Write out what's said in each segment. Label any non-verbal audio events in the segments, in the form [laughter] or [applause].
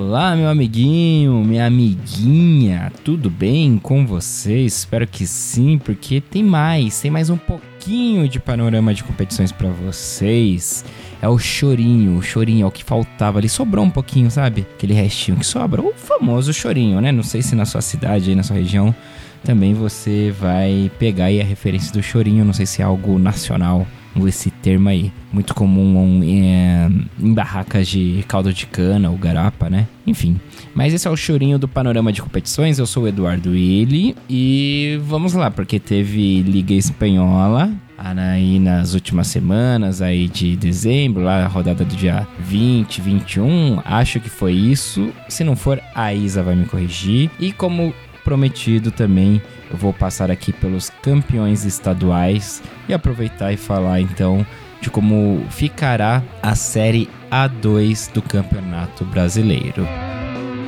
Olá, meu amiguinho, minha amiguinha, tudo bem com vocês? Espero que sim, porque tem mais, tem mais um pouquinho de panorama de competições para vocês. É o chorinho, o chorinho é o que faltava ali, sobrou um pouquinho, sabe? Aquele restinho que sobra, o famoso chorinho, né? Não sei se na sua cidade, aí na sua região, também você vai pegar aí a referência do chorinho, não sei se é algo nacional esse termo aí. Muito comum é, em barracas de caldo de cana ou garapa, né? Enfim. Mas esse é o chorinho do panorama de competições. Eu sou o Eduardo Willi e vamos lá, porque teve Liga Espanhola aí nas últimas semanas aí de dezembro, lá a rodada do dia 20, 21, acho que foi isso. Se não for, a Isa vai me corrigir. E como prometido também, eu vou passar aqui pelos campeões estaduais e aproveitar e falar então de como ficará a série A2 do Campeonato Brasileiro.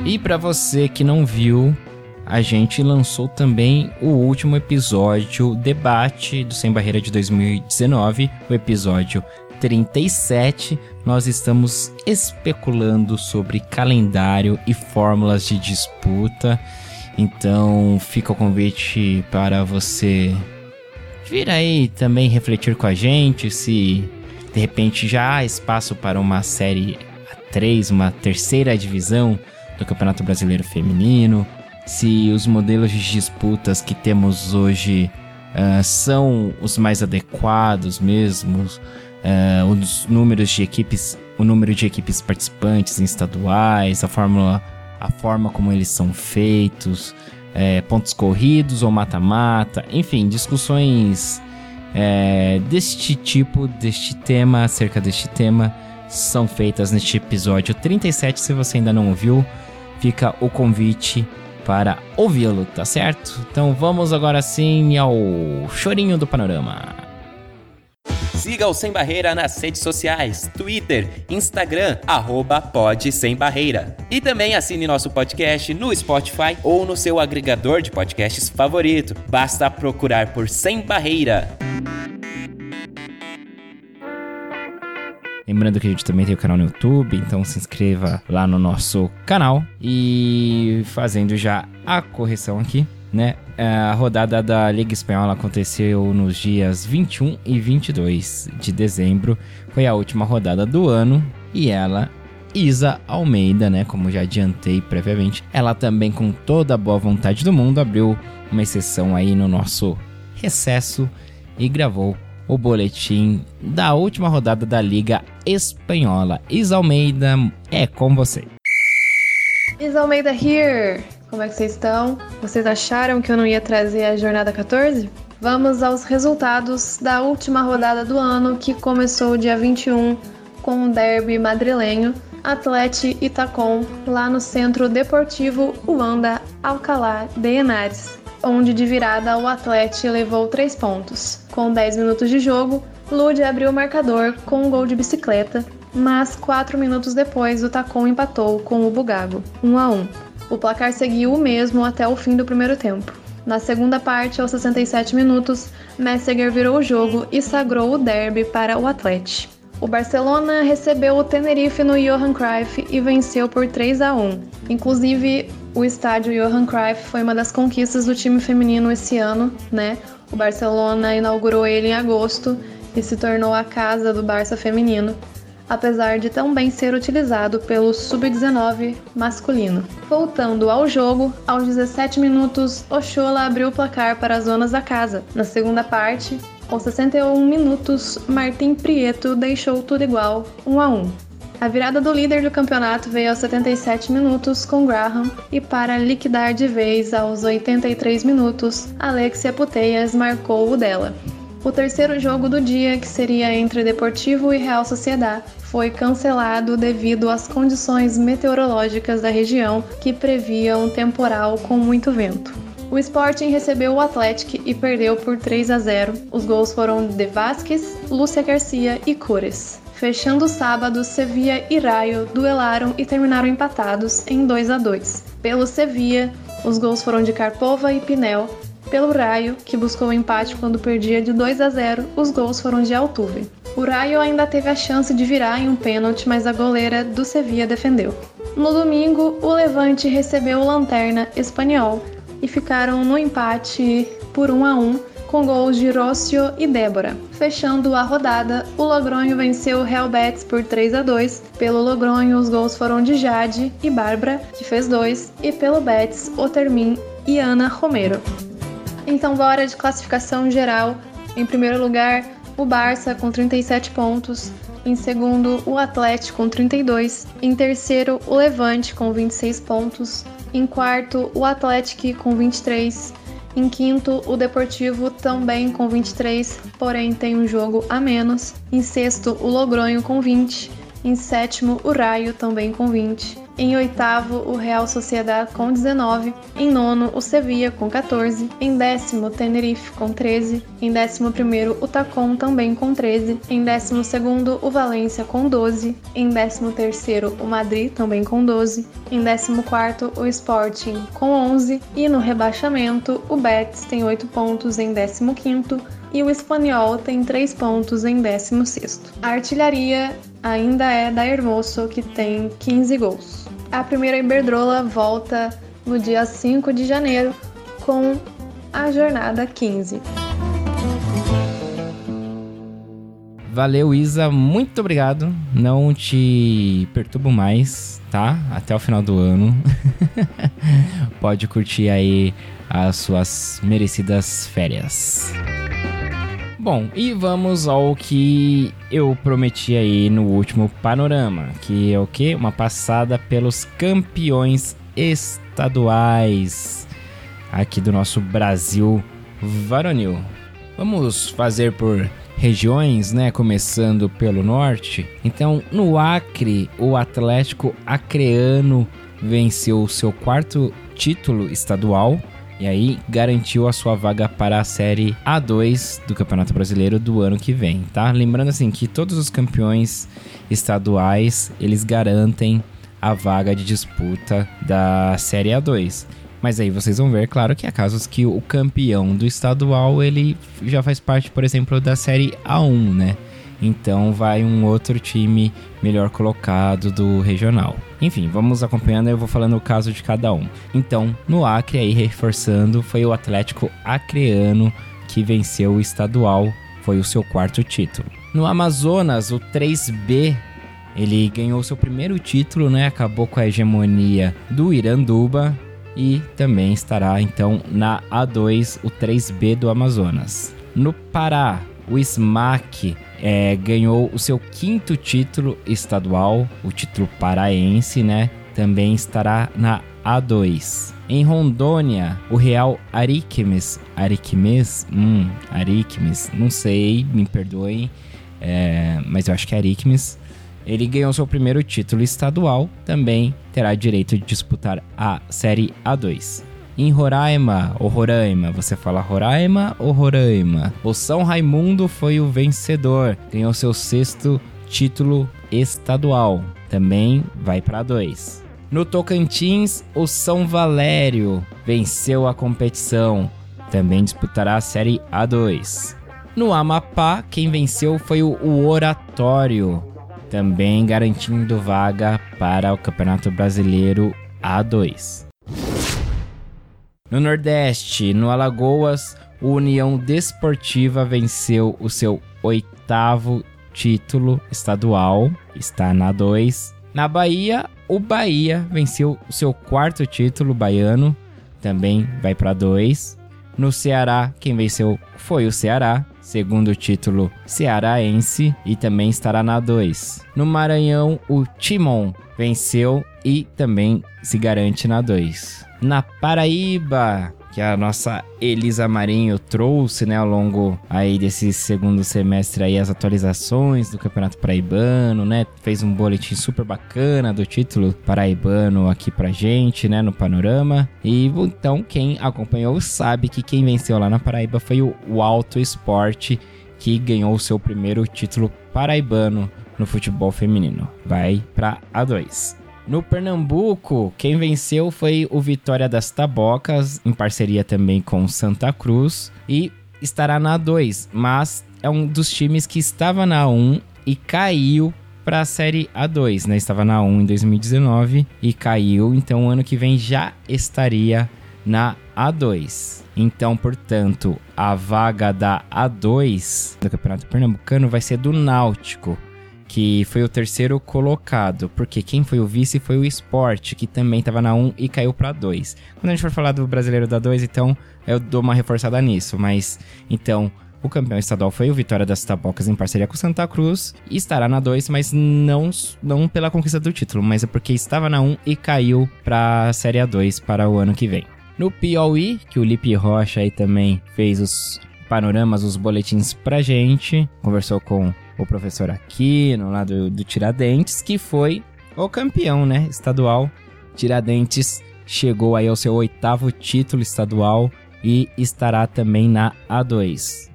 E para você que não viu, a gente lançou também o último episódio debate do Sem Barreira de 2019, o episódio 37. Nós estamos especulando sobre calendário e fórmulas de disputa. Então fica o convite para você vir aí também refletir com a gente se de repente já há espaço para uma série A3, uma terceira divisão do Campeonato Brasileiro Feminino, se os modelos de disputas que temos hoje uh, são os mais adequados mesmo, uh, os números de equipes, o número de equipes participantes em estaduais, a fórmula a forma como eles são feitos, é, pontos corridos ou mata-mata, enfim, discussões é, deste tipo, deste tema, acerca deste tema, são feitas neste episódio 37. Se você ainda não ouviu, fica o convite para ouvi-lo, tá certo? Então vamos agora sim ao chorinho do panorama. Siga o Sem Barreira nas redes sociais, Twitter, Instagram, arroba Pod Sem Barreira. E também assine nosso podcast no Spotify ou no seu agregador de podcasts favorito. Basta procurar por Sem Barreira. Lembrando que a gente também tem o canal no YouTube, então se inscreva lá no nosso canal. E fazendo já a correção aqui, né? A rodada da Liga Espanhola aconteceu nos dias 21 e 22 de dezembro. Foi a última rodada do ano e ela Isa Almeida, né, como já adiantei previamente, ela também com toda a boa vontade do mundo abriu uma exceção aí no nosso recesso e gravou o boletim da última rodada da Liga Espanhola. Isa Almeida, é com você. Isa Almeida here. Como é que vocês estão? Vocês acharam que eu não ia trazer a jornada 14? Vamos aos resultados da última rodada do ano, que começou dia 21 com o derby madrilenho Atlete Itacom, lá no Centro Deportivo Uanda Alcalá de Henares, onde de virada o Atlete levou 3 pontos. Com 10 minutos de jogo, Lude abriu o marcador com um gol de bicicleta, mas 4 minutos depois o Tacom empatou com o Bugago, 1 a 1. O placar seguiu o mesmo até o fim do primeiro tempo. Na segunda parte, aos 67 minutos, Messiger virou o jogo e sagrou o derby para o Atlético. O Barcelona recebeu o Tenerife no Johan Cruyff e venceu por 3 a 1. Inclusive, o estádio Johan Cruyff foi uma das conquistas do time feminino esse ano, né? O Barcelona inaugurou ele em agosto e se tornou a casa do Barça feminino apesar de também ser utilizado pelo sub-19 masculino. Voltando ao jogo, aos 17 minutos, Ochoa abriu o placar para as zonas da casa. Na segunda parte, aos 61 minutos, Martim Prieto deixou tudo igual, 1 a 1. A virada do líder do campeonato veio aos 77 minutos com Graham e para liquidar de vez aos 83 minutos, Alexia Puteias marcou o dela. O terceiro jogo do dia, que seria entre Deportivo e Real Sociedad, foi cancelado devido às condições meteorológicas da região que previam um temporal com muito vento. O Sporting recebeu o Atlético e perdeu por 3 a 0. Os gols foram de Vasquez, Lúcia Garcia e Cures. Fechando o sábado, Sevilla e Raio duelaram e terminaram empatados em 2 a 2. Pelo Sevilla, os gols foram de Carpova e Pinel. Pelo Raio, que buscou o empate quando perdia de 2 a 0, os gols foram de Altuve. O Raio ainda teve a chance de virar em um pênalti, mas a goleira do Sevilla defendeu. No domingo, o Levante recebeu o Lanterna Espanhol e ficaram no empate por 1 a 1 com gols de Rócio e Débora. Fechando a rodada, o Logronho venceu o Real Betis por 3 a 2. Pelo Logronho, os gols foram de Jade e Bárbara, que fez dois, e pelo Betis, Otermin e Ana Romero. Então, bora de classificação geral. Em primeiro lugar, o Barça com 37 pontos, em segundo, o Atlético com 32, em terceiro, o Levante com 26 pontos, em quarto, o Atlético com 23, em quinto, o Deportivo também com 23, porém tem um jogo a menos. Em sexto, o Logronho com 20. Em sétimo, o Raio também com 20. Em oitavo, o Real Sociedad com 19. Em nono, o Sevilla com 14. Em décimo, o Tenerife com 13. Em décimo primeiro, o Tacon também com 13. Em décimo segundo, o Valência com 12. Em décimo terceiro, o Madrid também com 12. Em décimo quarto, o Sporting com 11. E no rebaixamento, o Betis tem 8 pontos em décimo quinto e o Espanhol tem 3 pontos em 16º. A artilharia ainda é da Hermoso, que tem 15 gols. A primeira Iberdrola volta no dia 5 de janeiro com a jornada 15. Valeu, Isa. Muito obrigado. Não te perturbo mais, tá? Até o final do ano. [laughs] Pode curtir aí as suas merecidas férias. Bom, e vamos ao que eu prometi aí no último panorama, que é o que? Uma passada pelos campeões estaduais aqui do nosso Brasil varonil. Vamos fazer por regiões, né? Começando pelo norte. Então, no Acre, o Atlético Acreano venceu seu quarto título estadual e aí garantiu a sua vaga para a Série A2 do Campeonato Brasileiro do ano que vem, tá? Lembrando assim que todos os campeões estaduais, eles garantem a vaga de disputa da Série A2. Mas aí vocês vão ver, claro, que há casos que o campeão do estadual, ele já faz parte, por exemplo, da Série A1, né? Então vai um outro time melhor colocado do regional. Enfim, vamos acompanhando, eu vou falando o caso de cada um. Então, no Acre, aí reforçando, foi o Atlético Acreano que venceu o estadual, foi o seu quarto título. No Amazonas, o 3B ele ganhou seu primeiro título, né? Acabou com a hegemonia do Iranduba e também estará então na A2, o 3B do Amazonas. No Pará, o SMAC é, ganhou o seu quinto título estadual, o título paraense, né? Também estará na A2. Em Rondônia, o Real Ariquemes, Ariquemes, hum, Ariquemes, não sei, me perdoem, é, mas eu acho que é Ariquemes. Ele ganhou seu primeiro título estadual, também terá direito de disputar a Série A2. Em Roraima, ou Roraima, você fala Roraima ou Roraima? O São Raimundo foi o vencedor, ganhou seu sexto título estadual, também vai para dois. No Tocantins, o São Valério venceu a competição, também disputará a Série A2. No Amapá, quem venceu foi o Oratório, também garantindo vaga para o Campeonato Brasileiro A2. No Nordeste, no Alagoas, o União Desportiva venceu o seu oitavo título estadual, está na 2. Na Bahia, o Bahia venceu o seu quarto título baiano, também vai para 2. No Ceará, quem venceu foi o Ceará, segundo título cearaense e também estará na 2. No Maranhão, o Timon venceu e também se garante na 2. Na Paraíba, que a nossa Elisa Marinho trouxe, né, ao longo aí desse segundo semestre aí as atualizações do Campeonato Paraibano, né? Fez um boletim super bacana do título paraibano aqui pra gente, né, no panorama. E então quem acompanhou sabe que quem venceu lá na Paraíba foi o, Alto Esporte, que ganhou o seu primeiro título paraibano no futebol feminino. Vai para A2. No Pernambuco, quem venceu foi o Vitória das Tabocas, em parceria também com Santa Cruz, e estará na A2, mas é um dos times que estava na A1 e caiu para a Série A2, né? Estava na A1 em 2019 e caiu, então ano que vem já estaria na A2. Então, portanto, a vaga da A2 do Campeonato Pernambucano vai ser do Náutico que foi o terceiro colocado, porque quem foi o vice foi o Sport, que também estava na 1 e caiu para 2. Quando a gente for falar do brasileiro da 2, então eu dou uma reforçada nisso, mas então o campeão estadual foi o Vitória das Tabocas em parceria com Santa Cruz e estará na 2, mas não, não pela conquista do título, mas é porque estava na 1 e caiu para a Série A2 para o ano que vem. No Piauí, que o Lipe Rocha aí também fez os panoramas, os boletins pra gente, conversou com o professor Aquino, lá do, do Tiradentes, que foi o campeão, né, estadual. Tiradentes chegou aí ao seu oitavo título estadual e estará também na A2.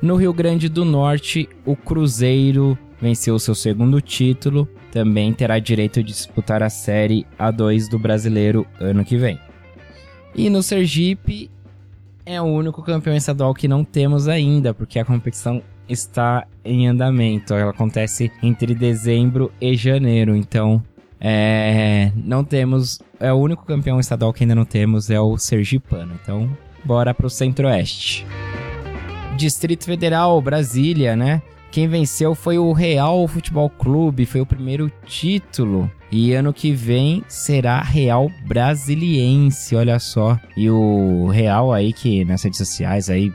No Rio Grande do Norte, o Cruzeiro venceu seu segundo título, também terá direito de disputar a Série A2 do Brasileiro ano que vem. E no Sergipe, é o único campeão estadual que não temos ainda, porque a competição está em andamento. Ela acontece entre dezembro e janeiro. Então, é, não temos. É o único campeão estadual que ainda não temos é o Sergipano. Então, bora pro Centro-Oeste. Distrito Federal, Brasília, né? Quem venceu foi o Real Futebol Clube, foi o primeiro título. E ano que vem será Real Brasiliense, olha só. E o Real aí que nas redes sociais aí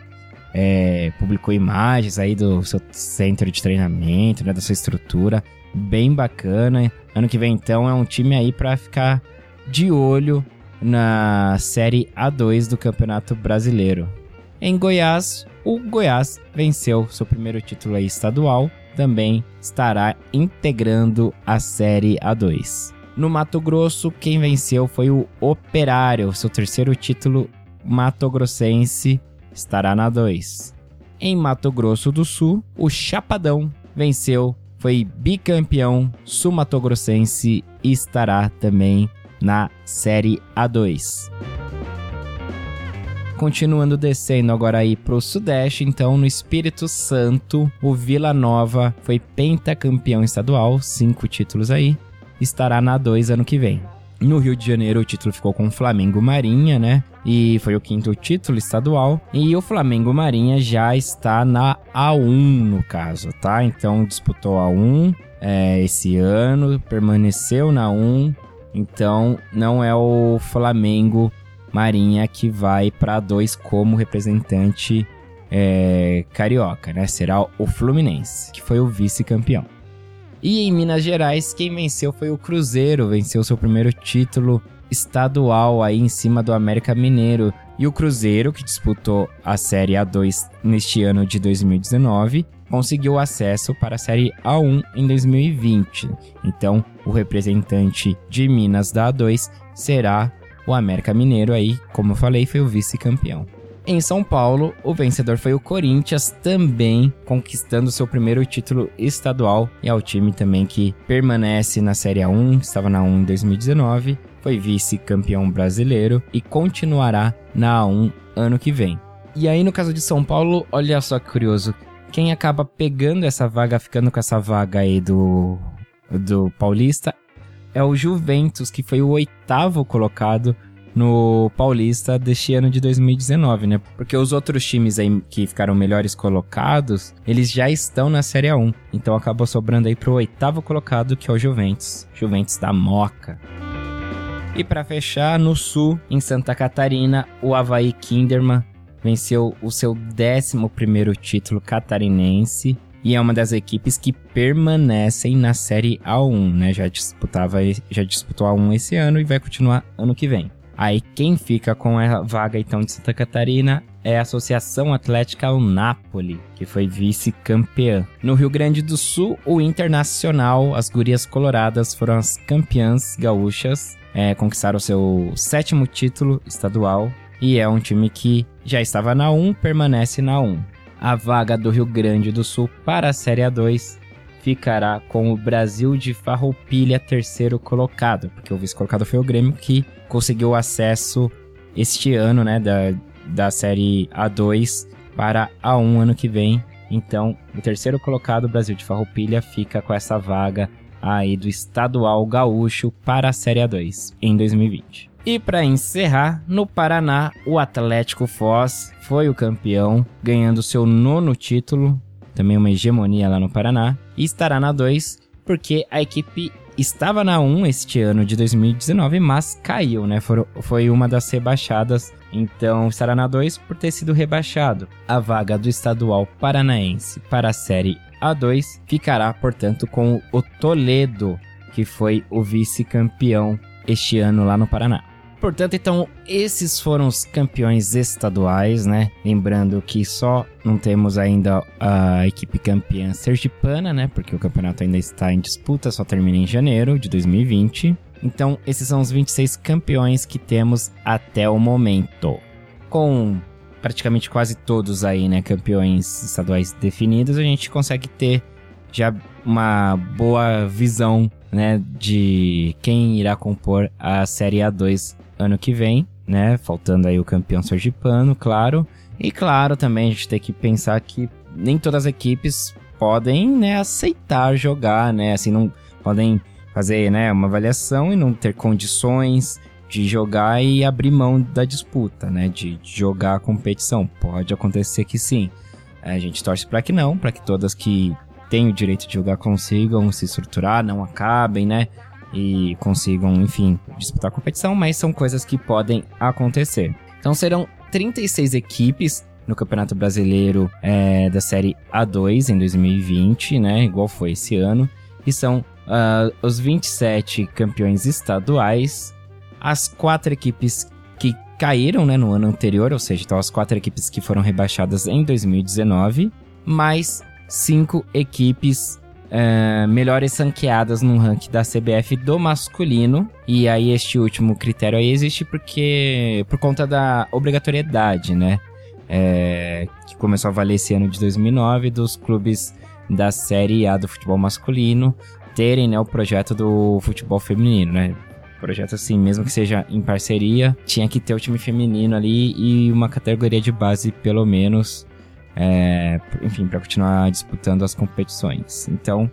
é, publicou imagens aí do seu centro de treinamento, né, da sua estrutura, bem bacana. Ano que vem então é um time aí para ficar de olho na Série A2 do Campeonato Brasileiro. Em Goiás, o Goiás venceu seu primeiro título estadual, também estará integrando a Série A2. No Mato Grosso, quem venceu foi o Operário, seu terceiro título mato-grossense estará na 2. Em Mato Grosso do Sul, o Chapadão venceu, foi bicampeão sul-mato-grossense e estará também na Série A2. Continuando descendo agora aí pro Sudeste, então no Espírito Santo, o Vila Nova foi pentacampeão estadual, cinco títulos aí, estará na 2 ano que vem. No Rio de Janeiro, o título ficou com o Flamengo Marinha, né? E foi o quinto título estadual. E o Flamengo Marinha já está na A1, no caso, tá? Então disputou a 1 é, esse ano, permaneceu na 1. Então não é o Flamengo Marinha que vai para 2 como representante é, carioca, né? Será o Fluminense, que foi o vice-campeão. E em Minas Gerais, quem venceu foi o Cruzeiro, venceu seu primeiro título estadual aí em cima do América Mineiro. E o Cruzeiro, que disputou a Série A2 neste ano de 2019, conseguiu acesso para a Série A1 em 2020. Então, o representante de Minas da A2 será o América Mineiro aí, como eu falei, foi o vice-campeão. Em São Paulo, o vencedor foi o Corinthians, também conquistando seu primeiro título estadual. E é o time também que permanece na Série A1, estava na 1 em 2019, foi vice-campeão brasileiro e continuará na A1 ano que vem. E aí, no caso de São Paulo, olha só que curioso. Quem acaba pegando essa vaga, ficando com essa vaga aí do, do Paulista, é o Juventus, que foi o oitavo colocado no Paulista deste ano de 2019, né? Porque os outros times aí que ficaram melhores colocados, eles já estão na Série A1. Então acabou sobrando aí pro oitavo colocado, que é o Juventus. Juventus da Moca. E para fechar, no sul, em Santa Catarina, o Havaí Kinderman venceu o seu 11 título catarinense e é uma das equipes que permanecem na Série A1, né? Já disputava, já disputou a 1 esse ano e vai continuar ano que vem. Aí quem fica com a vaga então de Santa Catarina é a Associação Atlética Napoli, que foi vice-campeã. No Rio Grande do Sul, o Internacional, as Gurias Coloradas foram as campeãs gaúchas, é, conquistaram seu sétimo título estadual e é um time que já estava na 1, permanece na 1. A vaga do Rio Grande do Sul para a Série A2 ficará com o Brasil de Farroupilha terceiro colocado, porque o vice-colocado foi o Grêmio que conseguiu acesso este ano, né, da, da Série A2 para A1 ano que vem. Então, o terceiro colocado, Brasil de Farroupilha, fica com essa vaga aí do estadual gaúcho para a Série A2 em 2020. E para encerrar, no Paraná, o Atlético Foz foi o campeão, ganhando seu nono título também uma hegemonia lá no Paraná, e estará na 2 porque a equipe estava na 1 este ano de 2019, mas caiu, né? Foi uma das rebaixadas, então estará na 2 por ter sido rebaixado. A vaga do estadual paranaense para a série A2 ficará, portanto, com o Toledo, que foi o vice-campeão este ano lá no Paraná. Portanto, então, esses foram os campeões estaduais, né? Lembrando que só não temos ainda a equipe campeã sergipana, né? Porque o campeonato ainda está em disputa, só termina em janeiro de 2020. Então, esses são os 26 campeões que temos até o momento. Com praticamente quase todos aí, né, campeões estaduais definidos, a gente consegue ter já uma boa visão, né, de quem irá compor a Série A2 ano que vem, né? Faltando aí o campeão sergipano, claro. E claro, também a gente tem que pensar que nem todas as equipes podem, né, aceitar jogar, né? Assim, não podem fazer, né, uma avaliação e não ter condições de jogar e abrir mão da disputa, né, de, jogar a competição. Pode acontecer que sim. A gente torce para que não, para que todas que têm o direito de jogar consigam se estruturar, não acabem, né? E consigam, enfim, disputar a competição, mas são coisas que podem acontecer. Então serão 36 equipes no Campeonato Brasileiro é, da Série A2 em 2020, né? Igual foi esse ano. E são uh, os 27 campeões estaduais, as quatro equipes que caíram né, no ano anterior, ou seja, então as quatro equipes que foram rebaixadas em 2019, mais cinco equipes uh, melhores ranqueadas no ranking da CBF do masculino. E aí este último critério aí existe porque por conta da obrigatoriedade, né? É, que começou a valer esse ano de 2009 dos clubes da Série A do futebol masculino terem né, o projeto do futebol feminino, né? Projeto assim, mesmo que seja em parceria, tinha que ter o time feminino ali e uma categoria de base pelo menos é, enfim, para continuar disputando as competições. Então,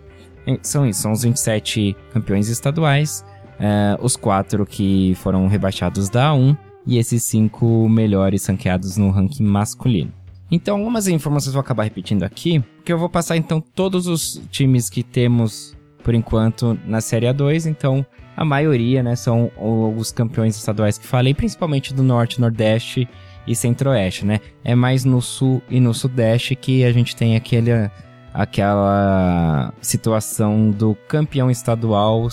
são isso, são os 27 campeões estaduais, é, os quatro que foram rebaixados da A1 e esses cinco melhores ranqueados no ranking masculino. Então, algumas informações vou acabar repetindo aqui, porque eu vou passar então todos os times que temos por enquanto na Série A2, então a maioria, né, são os campeões estaduais que falei, principalmente do Norte, Nordeste e Centro-Oeste, né? É mais no Sul e no Sudeste que a gente tem aquele, aquela situação do campeão estadual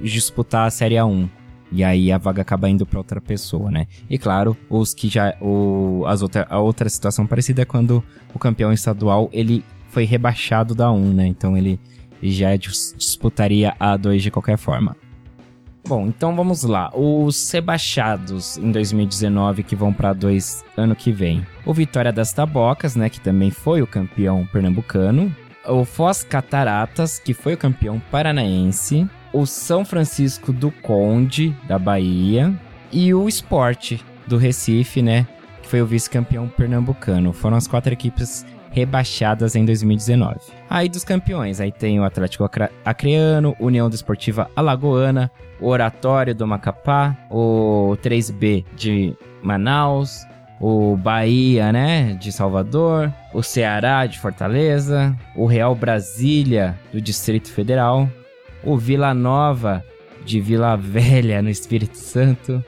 disputar a Série A1. E aí a vaga acaba indo para outra pessoa, né? E claro, os que já o as outra, a outra situação parecida é quando o campeão estadual ele foi rebaixado da 1, né? Então ele já disputaria a 2 de qualquer forma. Bom, então vamos lá. Os rebaixados em 2019 que vão para dois ano que vem. O Vitória das Tabocas, né, que também foi o campeão pernambucano. O Foz Cataratas, que foi o campeão paranaense. O São Francisco do Conde, da Bahia. E o Sport, do Recife, né, que foi o vice-campeão pernambucano. Foram as quatro equipes rebaixadas em 2019. Aí dos campeões, aí tem o Atlético Acreano, União Desportiva Alagoana, o Oratório do Macapá, o 3B de Manaus, o Bahia, né, de Salvador, o Ceará de Fortaleza, o Real Brasília do Distrito Federal, o Vila Nova de Vila Velha no Espírito Santo,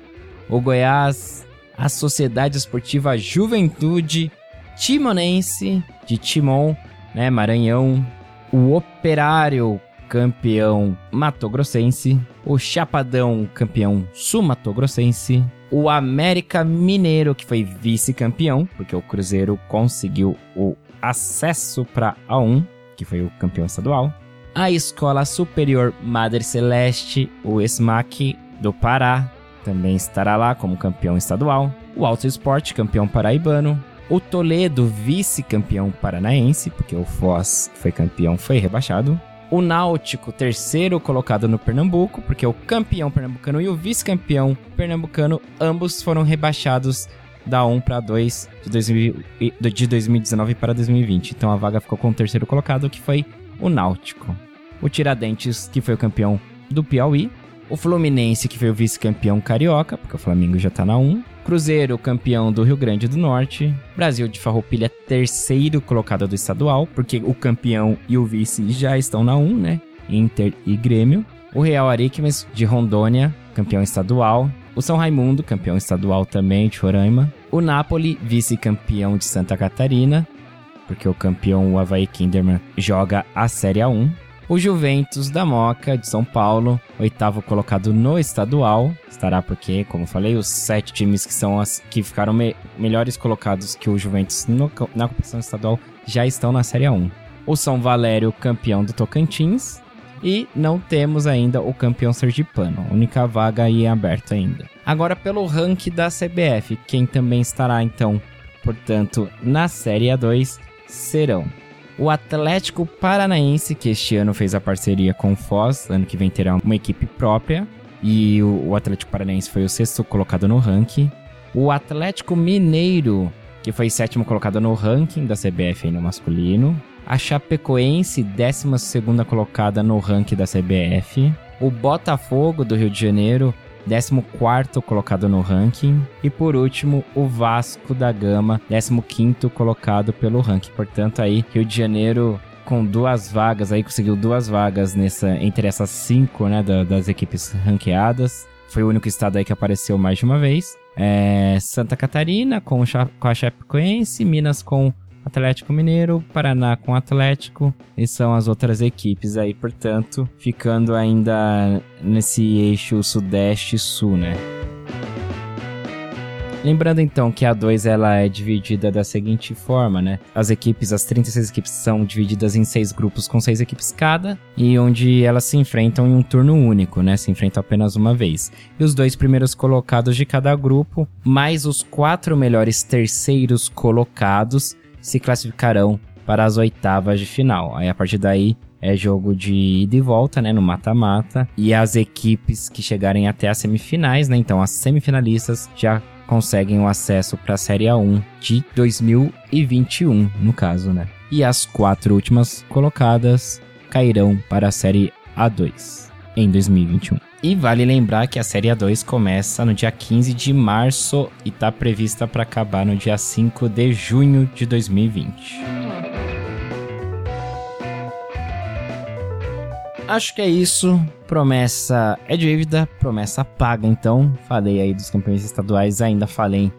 o Goiás, a Sociedade Esportiva Juventude Timonense de Timon, né, Maranhão, o Operário campeão matogrossense, o Chapadão campeão sumatogrossense, o América Mineiro, que foi vice-campeão, porque o Cruzeiro conseguiu o acesso para A1, que foi o campeão estadual. A Escola Superior Madre Celeste, o SMAC do Pará, também estará lá como campeão estadual. O Alto Esporte, campeão paraibano. O Toledo, vice-campeão paranaense, porque o Foz, foi campeão, foi rebaixado. O Náutico, terceiro colocado no Pernambuco, porque o campeão pernambucano e o vice-campeão pernambucano, ambos foram rebaixados da 1 para 2 de, de 2019 para 2020. Então a vaga ficou com o terceiro colocado, que foi o Náutico. O Tiradentes, que foi o campeão do Piauí. O Fluminense, que foi o vice-campeão carioca, porque o Flamengo já tá na 1. Cruzeiro, campeão do Rio Grande do Norte. Brasil de Farroupilha, terceiro colocado do estadual, porque o campeão e o vice já estão na 1, né? Inter e Grêmio. O Real Ariquemes de Rondônia, campeão estadual. O São Raimundo, campeão estadual também de Roraima. O Napoli, vice-campeão de Santa Catarina, porque o campeão, o Havaí Kinderman, joga a Série A1. O Juventus da Moca, de São Paulo, oitavo colocado no estadual. Estará porque, como falei, os sete times que são as que ficaram me melhores colocados que o Juventus no, na competição estadual já estão na Série A1. O São Valério, campeão do Tocantins. E não temos ainda o campeão sergipano, única vaga aí aberta ainda. Agora pelo ranking da CBF, quem também estará então, portanto, na Série A2 serão o Atlético Paranaense, que este ano fez a parceria com o Foz, ano que vem terá uma equipe própria. E o, Atlético Paranaense foi o sexto colocado no ranking. O Atlético Mineiro, que foi sétimo colocado no ranking da CBF no masculino. A Chapecoense, décima segunda colocada no ranking da CBF. O Botafogo do Rio de Janeiro, 14 colocado no ranking. E por último, o Vasco da Gama, 15 colocado pelo ranking. Portanto, aí, Rio de Janeiro com duas vagas, aí conseguiu duas vagas nessa entre essas cinco, né, da, das equipes ranqueadas. Foi o único estado aí que apareceu mais de uma vez. É, Santa Catarina com, com a Chapecoense, Minas com Atlético Mineiro, Paraná com Atlético, e são as outras equipes aí, portanto, ficando ainda nesse eixo sudeste-sul, né? Lembrando então que a 2 ela é dividida da seguinte forma, né? As equipes, as 36 equipes são divididas em seis grupos com seis equipes cada, e onde elas se enfrentam em um turno único, né? Se enfrentam apenas uma vez. E os dois primeiros colocados de cada grupo, mais os quatro melhores terceiros colocados, se classificarão para as oitavas de final. Aí a partir daí é jogo de ida e volta, né, no mata-mata, e as equipes que chegarem até as semifinais, né, então as semifinalistas já conseguem o acesso para a Série A1 de 2021, no caso, né? E as quatro últimas colocadas cairão para a Série A2 em 2021. E vale lembrar que a Série A2 começa no dia 15 de março e está prevista para acabar no dia 5 de junho de 2020. Acho que é isso. Promessa é dívida, promessa paga. Então, falei aí dos campeões estaduais, ainda falei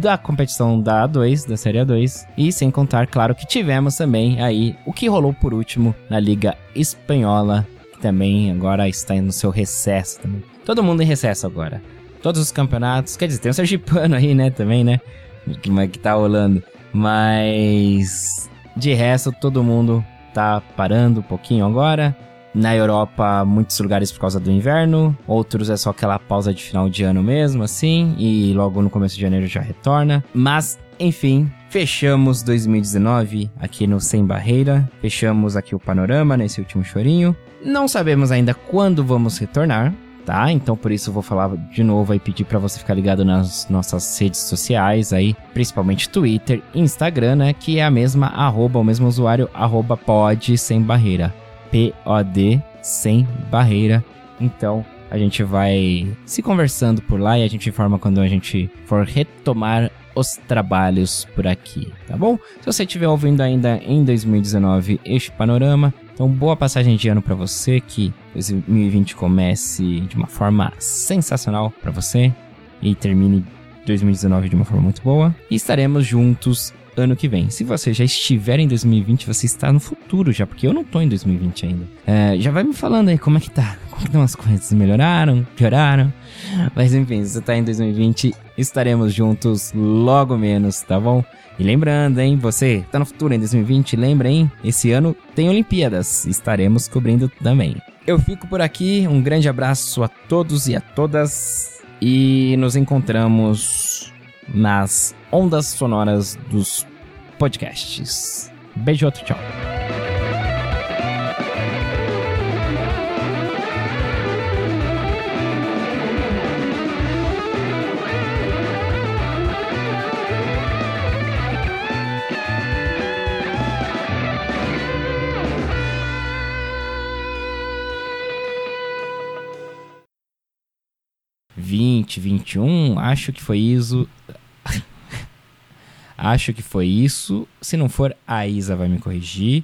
da competição da A2, da Série A2. E sem contar, claro, que tivemos também aí o que rolou por último na Liga Espanhola também agora está no seu recesso também. Todo mundo em recesso agora. Todos os campeonatos. Quer dizer, tem o Sergipano aí, né? Também, né? Que, que tá rolando. Mas. De resto, todo mundo tá parando um pouquinho agora. Na Europa, muitos lugares por causa do inverno, outros é só aquela pausa de final de ano mesmo, assim, e logo no começo de janeiro já retorna. Mas, enfim, fechamos 2019 aqui no Sem Barreira, fechamos aqui o panorama nesse último chorinho. Não sabemos ainda quando vamos retornar, tá? Então por isso eu vou falar de novo e pedir para você ficar ligado nas nossas redes sociais aí, principalmente Twitter Instagram, né? Que é a mesma arroba, o mesmo usuário, arroba pod sem barreira. P-O-D sem barreira. Então a gente vai se conversando por lá e a gente informa quando a gente for retomar os trabalhos por aqui, tá bom? Se você estiver ouvindo ainda em 2019 este panorama, então, boa passagem de ano para você, que 2020 comece de uma forma sensacional para você e termine 2019 de uma forma muito boa. E estaremos juntos ano que vem. Se você já estiver em 2020, você está no futuro já, porque eu não tô em 2020 ainda. É, já vai me falando aí como é que tá, Então as coisas melhoraram, pioraram. Mas enfim, se você tá em 2020, estaremos juntos logo menos, tá bom? E lembrando, hein, você tá no futuro em 2020, lembra, hein? Esse ano tem Olimpíadas, estaremos cobrindo também. Eu fico por aqui, um grande abraço a todos e a todas e nos encontramos nas ondas sonoras dos podcasts. Beijo, outro tchau. Vinte, vinte e um, acho que foi isso. [laughs] Acho que foi isso. Se não for, a Isa vai me corrigir.